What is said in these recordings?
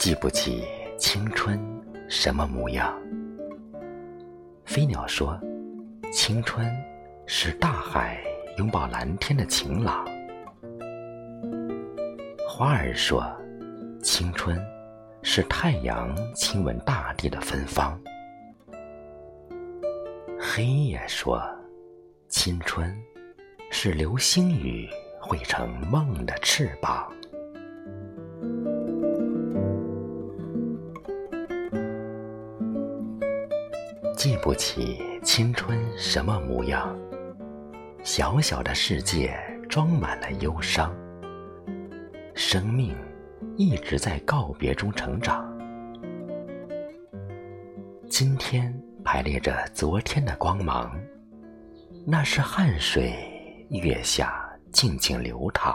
记不起青春什么模样？飞鸟说：“青春是大海拥抱蓝天的晴朗。”花儿说：“青春是太阳亲吻大地的芬芳。”黑夜说：“青春是流星雨汇成梦的翅膀。”记不起青春什么模样，小小的世界装满了忧伤。生命一直在告别中成长。今天排列着昨天的光芒，那是汗水月下静静流淌。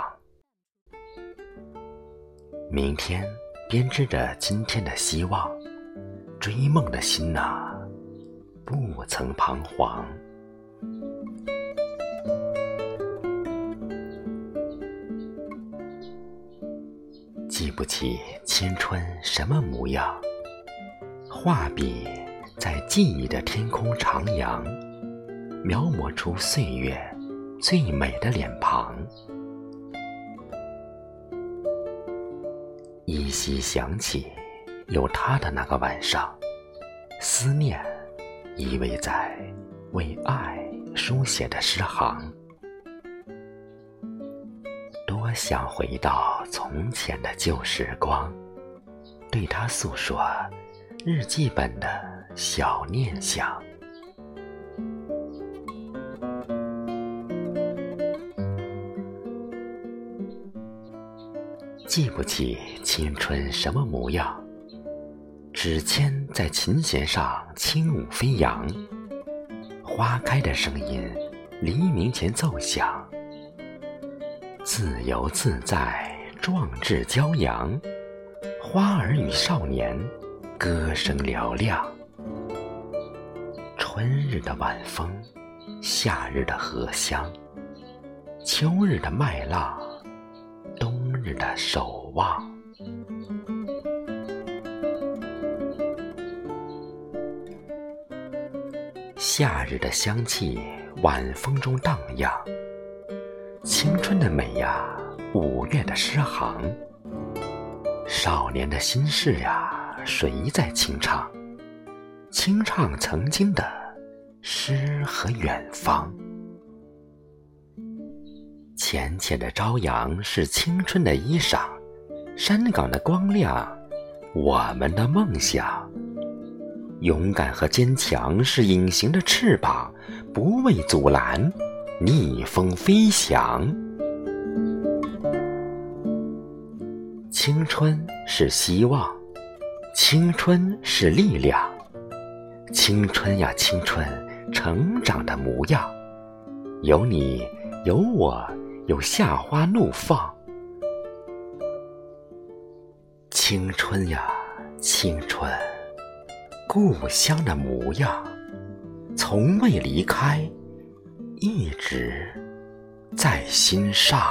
明天编织着今天的希望，追梦的心呐。不曾彷徨，记不起青春什么模样。画笔在记忆的天空徜徉，描摹出岁月最美的脸庞。依稀想起有他的那个晚上，思念。依偎在为爱书写的诗行，多想回到从前的旧时光，对他诉说日记本的小念想。记不起青春什么模样。指尖在琴弦上轻舞飞扬，花开的声音黎明前奏响，自由自在，壮志骄阳，花儿与少年歌声嘹亮。春日的晚风，夏日的荷香，秋日的麦浪，冬日的守望。夏日的香气，晚风中荡漾。青春的美呀，五月的诗行。少年的心事呀，谁在清唱？清唱曾经的诗和远方。浅浅的朝阳是青春的衣裳，山岗的光亮，我们的梦想。勇敢和坚强是隐形的翅膀，不畏阻拦，逆风飞翔。青春是希望，青春是力量，青春呀青春，成长的模样，有你有我有夏花怒放。青春呀青春。故乡的模样，从未离开，一直在心上。